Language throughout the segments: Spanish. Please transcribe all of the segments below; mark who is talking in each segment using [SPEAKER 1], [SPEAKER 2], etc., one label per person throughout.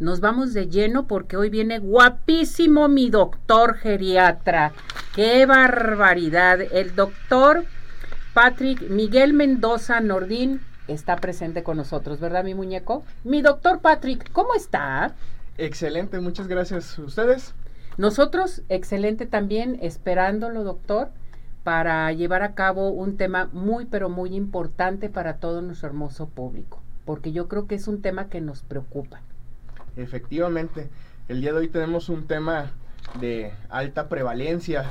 [SPEAKER 1] nos vamos de lleno porque hoy viene guapísimo mi doctor geriatra. ¡Qué barbaridad! El doctor Patrick Miguel Mendoza Nordín está presente con nosotros, ¿verdad, mi muñeco? Mi doctor Patrick, ¿cómo está?
[SPEAKER 2] Excelente, muchas gracias. ¿Ustedes?
[SPEAKER 1] Nosotros, excelente también, esperándolo, doctor, para llevar a cabo un tema muy, pero muy importante para todo nuestro hermoso público, porque yo creo que es un tema que nos preocupa.
[SPEAKER 2] Efectivamente, el día de hoy tenemos un tema de alta prevalencia,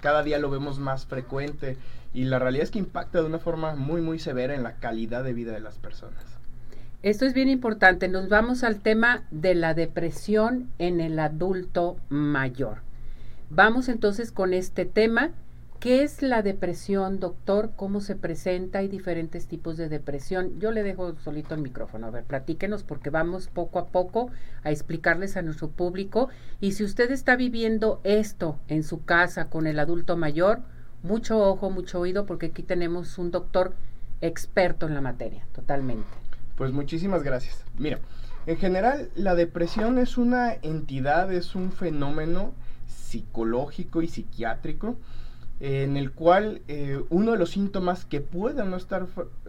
[SPEAKER 2] cada día lo vemos más frecuente y la realidad es que impacta de una forma muy, muy severa en la calidad de vida de las personas.
[SPEAKER 1] Esto es bien importante. Nos vamos al tema de la depresión en el adulto mayor. Vamos entonces con este tema. ¿Qué es la depresión, doctor? ¿Cómo se presenta? Hay diferentes tipos de depresión. Yo le dejo solito el micrófono. A ver, platíquenos porque vamos poco a poco a explicarles a nuestro público. Y si usted está viviendo esto en su casa con el adulto mayor, mucho ojo, mucho oído porque aquí tenemos un doctor experto en la materia, totalmente.
[SPEAKER 2] Pues muchísimas gracias. Mira, en general la depresión es una entidad, es un fenómeno psicológico y psiquiátrico en el cual eh, uno de los síntomas que puede no estar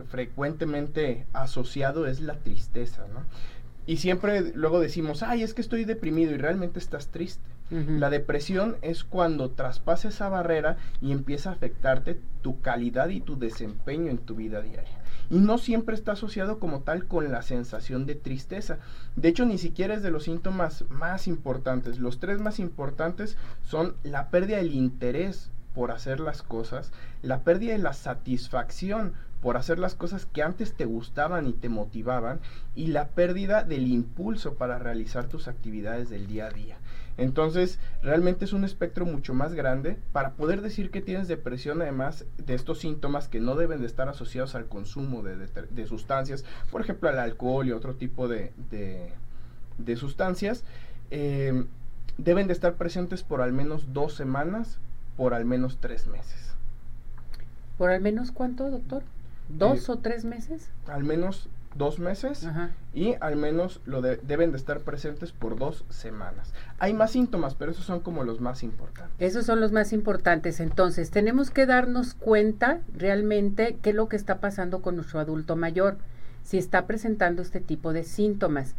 [SPEAKER 2] frecuentemente asociado es la tristeza, ¿no? Y siempre luego decimos, ay, es que estoy deprimido y realmente estás triste. La depresión es cuando traspasa esa barrera y empieza a afectarte tu calidad y tu desempeño en tu vida diaria. Y no siempre está asociado como tal con la sensación de tristeza. De hecho, ni siquiera es de los síntomas más importantes. Los tres más importantes son la pérdida del interés por hacer las cosas, la pérdida de la satisfacción por hacer las cosas que antes te gustaban y te motivaban y la pérdida del impulso para realizar tus actividades del día a día. Entonces, realmente es un espectro mucho más grande para poder decir que tienes depresión, además de estos síntomas que no deben de estar asociados al consumo de, sustancias, por ejemplo, al alcohol y otro tipo de, sustancias, eh, deben de estar presentes por al menos dos semanas, por al menos tres meses.
[SPEAKER 1] ¿Por al menos cuánto, doctor? ¿Dos eh, o tres meses?
[SPEAKER 2] Al menos dos meses y al menos lo deben de estar presentes por dos semanas. Hay más síntomas, pero esos son como los más importantes.
[SPEAKER 1] Esos son los más importantes. Entonces, tenemos que darnos cuenta realmente qué es lo que está pasando con nuestro adulto mayor, si está presentando este tipo de síntomas.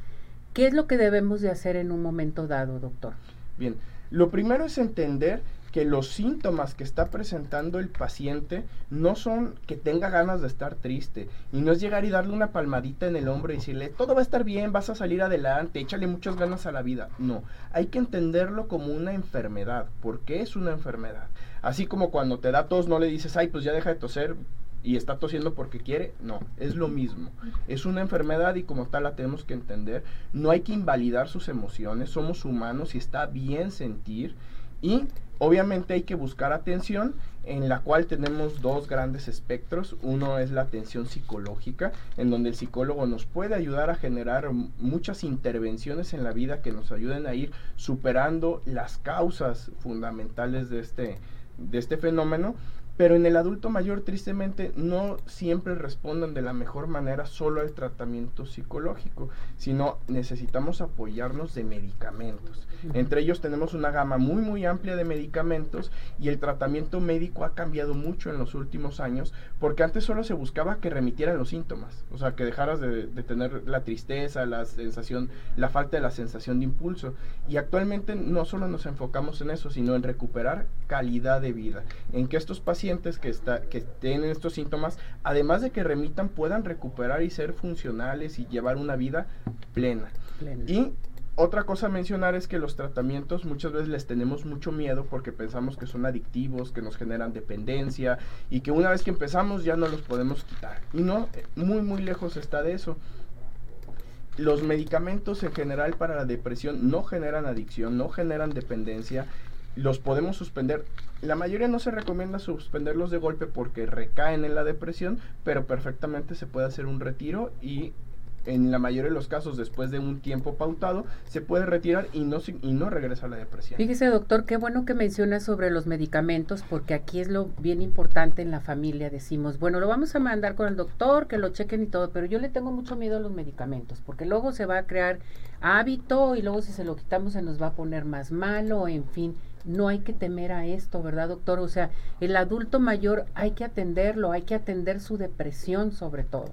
[SPEAKER 1] ¿Qué es lo que debemos de hacer en un momento dado, doctor?
[SPEAKER 2] Bien, lo primero es entender que los síntomas que está presentando el paciente no son que tenga ganas de estar triste y no es llegar y darle una palmadita en el hombro y decirle todo va a estar bien, vas a salir adelante, échale muchas ganas a la vida. No, hay que entenderlo como una enfermedad. ¿Por qué es una enfermedad? Así como cuando te da tos no le dices, ay, pues ya deja de toser y está tosiendo porque quiere, no, es lo mismo. Es una enfermedad y como tal la tenemos que entender. No hay que invalidar sus emociones, somos humanos y está bien sentir y obviamente hay que buscar atención en la cual tenemos dos grandes espectros. Uno es la atención psicológica, en donde el psicólogo nos puede ayudar a generar muchas intervenciones en la vida que nos ayuden a ir superando las causas fundamentales de este, de este fenómeno pero en el adulto mayor, tristemente, no siempre responden de la mejor manera solo al tratamiento psicológico, sino necesitamos apoyarnos de medicamentos. Entre ellos tenemos una gama muy, muy amplia de medicamentos y el tratamiento médico ha cambiado mucho en los últimos años, porque antes solo se buscaba que remitieran los síntomas, o sea, que dejaras de, de tener la tristeza, la sensación, la falta de la sensación de impulso. Y actualmente no solo nos enfocamos en eso, sino en recuperar calidad de vida, en que estos pacientes que, está, que tienen estos síntomas, además de que remitan, puedan recuperar y ser funcionales y llevar una vida plena. Y otra cosa a mencionar es que los tratamientos muchas veces les tenemos mucho miedo porque pensamos que son adictivos, que nos generan dependencia y que una vez que empezamos ya no los podemos quitar. Y no, muy muy lejos está de eso. Los medicamentos en general para la depresión no generan adicción, no generan dependencia los podemos suspender. La mayoría no se recomienda suspenderlos de golpe porque recaen en la depresión, pero perfectamente se puede hacer un retiro y en la mayoría de los casos después de un tiempo pautado se puede retirar y no y no regresa a la depresión.
[SPEAKER 1] Fíjese doctor, qué bueno que menciona sobre los medicamentos porque aquí es lo bien importante en la familia. Decimos, bueno, lo vamos a mandar con el doctor, que lo chequen y todo, pero yo le tengo mucho miedo a los medicamentos porque luego se va a crear hábito y luego si se lo quitamos se nos va a poner más malo, en fin. No hay que temer a esto, ¿verdad, doctor? O sea, el adulto mayor hay que atenderlo, hay que atender su depresión sobre todo.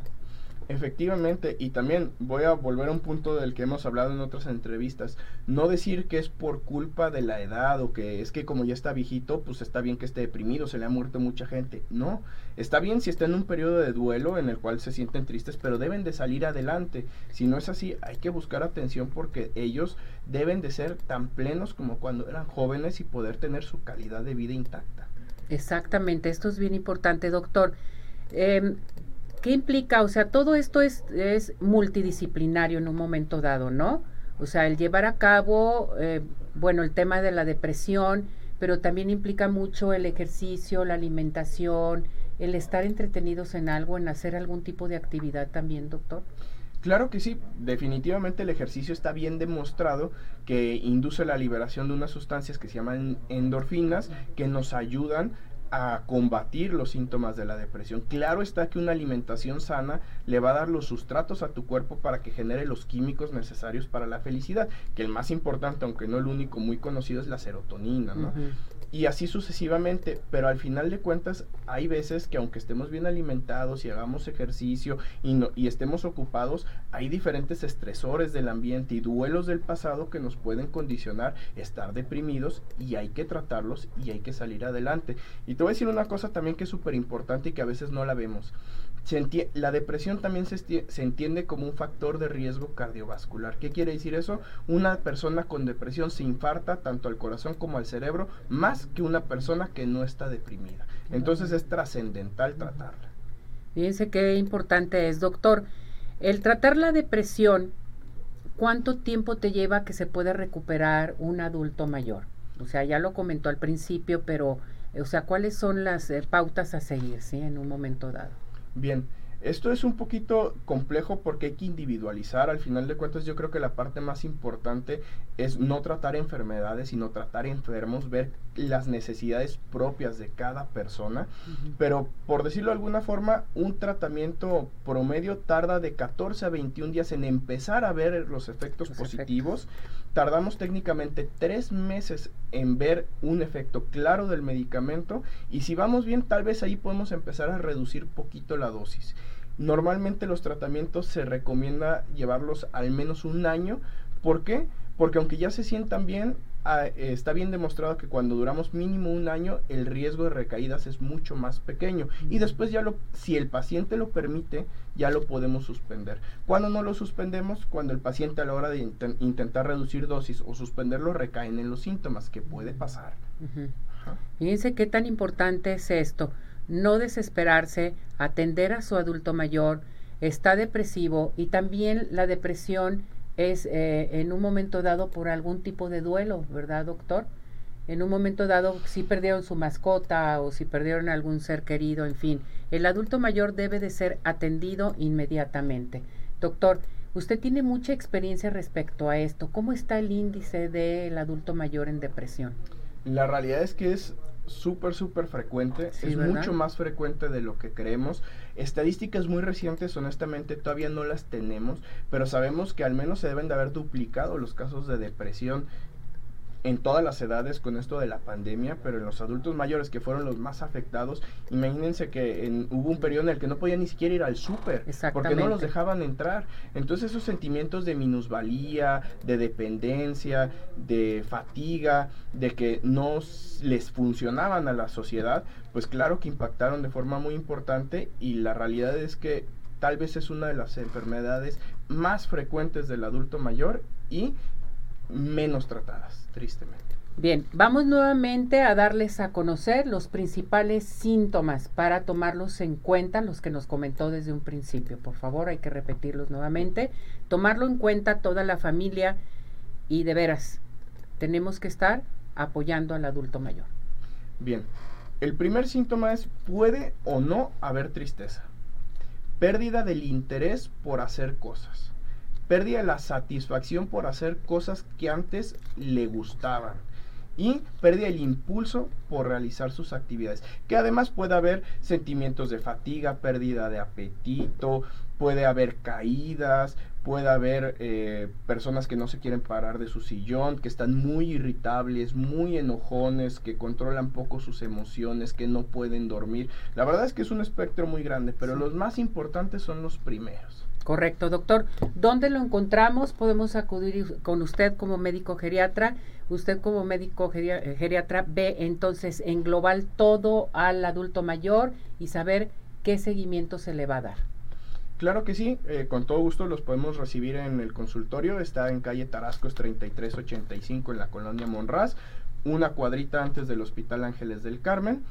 [SPEAKER 2] Efectivamente, y también voy a volver a un punto del que hemos hablado en otras entrevistas, no decir que es por culpa de la edad o que es que como ya está viejito, pues está bien que esté deprimido, se le ha muerto mucha gente. No, está bien si está en un periodo de duelo en el cual se sienten tristes, pero deben de salir adelante. Si no es así, hay que buscar atención porque ellos deben de ser tan plenos como cuando eran jóvenes y poder tener su calidad de vida intacta.
[SPEAKER 1] Exactamente, esto es bien importante, doctor. Eh, ¿Qué implica? O sea, todo esto es, es multidisciplinario en un momento dado, ¿no? O sea, el llevar a cabo, eh, bueno, el tema de la depresión, pero también implica mucho el ejercicio, la alimentación, el estar entretenidos en algo, en hacer algún tipo de actividad también, doctor.
[SPEAKER 2] Claro que sí, definitivamente el ejercicio está bien demostrado que induce la liberación de unas sustancias que se llaman endorfinas que nos ayudan a combatir los síntomas de la depresión. Claro está que una alimentación sana le va a dar los sustratos a tu cuerpo para que genere los químicos necesarios para la felicidad, que el más importante, aunque no el único muy conocido, es la serotonina, ¿no? y así sucesivamente, pero al final de cuentas hay veces que aunque estemos bien alimentados y hagamos ejercicio y, no, y estemos ocupados, hay diferentes estresores del ambiente y duelos del pasado que nos pueden condicionar estar deprimidos y hay que tratarlos y hay que salir adelante. Y te voy a decir una cosa también que es súper importante y que a veces no la vemos la depresión también se, se, entiende como un factor de riesgo cardiovascular. ¿Qué quiere decir eso? Una persona con depresión se infarta tanto al corazón como al cerebro más que una persona que no está deprimida. Entonces es trascendental tratarla.
[SPEAKER 1] Fíjense qué importante es, doctor. El tratar la depresión, ¿cuánto tiempo te lleva que se pueda recuperar un adulto mayor? O sea, ya lo comentó al principio, pero, o sea, ¿cuáles son las eh, pautas a seguir, sí, en un momento dado?
[SPEAKER 2] Bien, esto es un poquito complejo porque hay que individualizar. Al final de cuentas, yo creo que la parte más importante es no tratar enfermedades, sino tratar enfermos, ver las necesidades propias de cada persona. Pero por decirlo de alguna forma, un tratamiento promedio tarda de 14 a 21 días en empezar a ver los efectos positivos. Tardamos técnicamente tres meses en ver un efecto claro del medicamento y si vamos bien, tal vez ahí podemos empezar a reducir poquito la dosis. Normalmente los tratamientos se recomienda llevarlos al menos un año. ¿Por qué? Porque aunque ya se sientan bien, ah, está bien demostrado que cuando duramos mínimo un año, el riesgo de recaídas es mucho más pequeño. Y después ya lo, si el paciente lo permite, ya lo podemos suspender. Cuando no lo suspendemos, cuando el paciente a la hora de intentar reducir dosis o suspenderlo recaen en los síntomas, que puede pasar.
[SPEAKER 1] Fíjense qué tan importante es esto no desesperarse, atender a su adulto mayor, está depresivo y también la depresión es eh, en un momento dado por algún tipo de duelo, ¿verdad, doctor? En un momento dado, si perdieron su mascota o si perdieron algún ser querido, en fin, el adulto mayor debe de ser atendido inmediatamente. Doctor, usted tiene mucha experiencia respecto a esto. ¿Cómo está el índice del adulto mayor en depresión?
[SPEAKER 2] La realidad es que es súper, súper frecuente. es mucho más frecuente de lo que creemos. Estadísticas muy recientes, honestamente, todavía no las tenemos, pero sabemos que al menos se deben de haber duplicado los casos de depresión en todas las edades con esto de la pandemia, pero en los adultos mayores que fueron los más afectados, imagínense que en, hubo un periodo en el que no podían ni siquiera ir al súper porque no los dejaban entrar. Entonces esos sentimientos de minusvalía, de dependencia, de fatiga, de que no les funcionaban a la sociedad, pues claro que impactaron de forma muy importante y la realidad es que tal vez es una de las enfermedades más frecuentes del adulto mayor y menos tratadas, tristemente.
[SPEAKER 1] Bien, vamos nuevamente a darles a conocer los principales síntomas para tomarlos en cuenta, los que nos comentó desde un principio. Por favor, hay que repetirlos nuevamente. Tomarlo en cuenta toda la familia y de veras, tenemos que estar apoyando al adulto mayor.
[SPEAKER 2] Bien, el primer síntoma es puede o no haber tristeza. pérdida del interés por hacer cosas, pérdida de la satisfacción por hacer cosas que antes le gustaban y pérdida el impulso por realizar sus actividades. Que además puede haber sentimientos de fatiga, pérdida de apetito, puede haber caídas, puede haber eh, personas que no se quieren parar de su sillón, que están muy irritables, muy enojones, que controlan poco sus emociones, que no pueden dormir. La verdad es que es un espectro muy grande, pero los más importantes son los primeros.
[SPEAKER 1] Correcto, doctor. ¿Dónde lo encontramos? Podemos acudir con usted como médico geriatra. Usted como médico eh, geriatra ve entonces en global todo al adulto mayor y saber qué seguimiento se le va a dar.
[SPEAKER 2] Claro que sí, eh, con todo gusto los podemos recibir en el consultorio. Está en calle Tarascos 3385 en la colonia Monraz, una cuadrita antes del Hospital Ángeles del Carmen.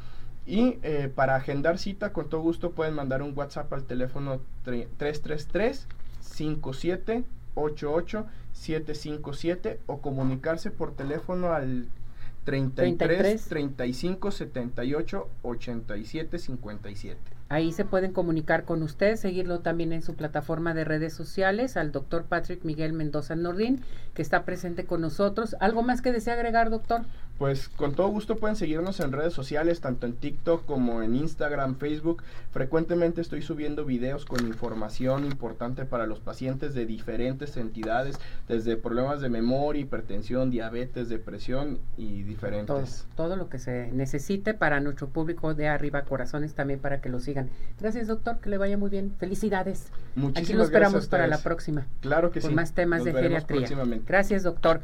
[SPEAKER 2] Y eh, para agendar cita, con todo gusto pueden mandar un WhatsApp al teléfono 333 5788 757 o comunicarse por teléfono al 33, 35 78 87 57.
[SPEAKER 1] Ahí se pueden comunicar con usted, seguirlo también en su plataforma de redes sociales, al doctor Patrick Miguel Mendoza Nordín, que está presente con nosotros. ¿Algo más que desea agregar, doctor?
[SPEAKER 2] Pues con todo gusto pueden seguirnos en redes sociales, tanto en TikTok como en Instagram, Facebook. Frecuentemente estoy subiendo videos con información importante para los pacientes de diferentes entidades, desde problemas de memoria, hipertensión, diabetes, depresión y diferentes.
[SPEAKER 1] Todo, todo lo que se necesite para nuestro público de arriba corazones también para que lo sigan Gracias, doctor, que le vaya muy bien. Felicidades.
[SPEAKER 2] Muchísimas
[SPEAKER 1] Aquí lo esperamos para la próxima.
[SPEAKER 2] Claro que
[SPEAKER 1] sí.
[SPEAKER 2] Con
[SPEAKER 1] más temas de geriatría. Gracias, doctor.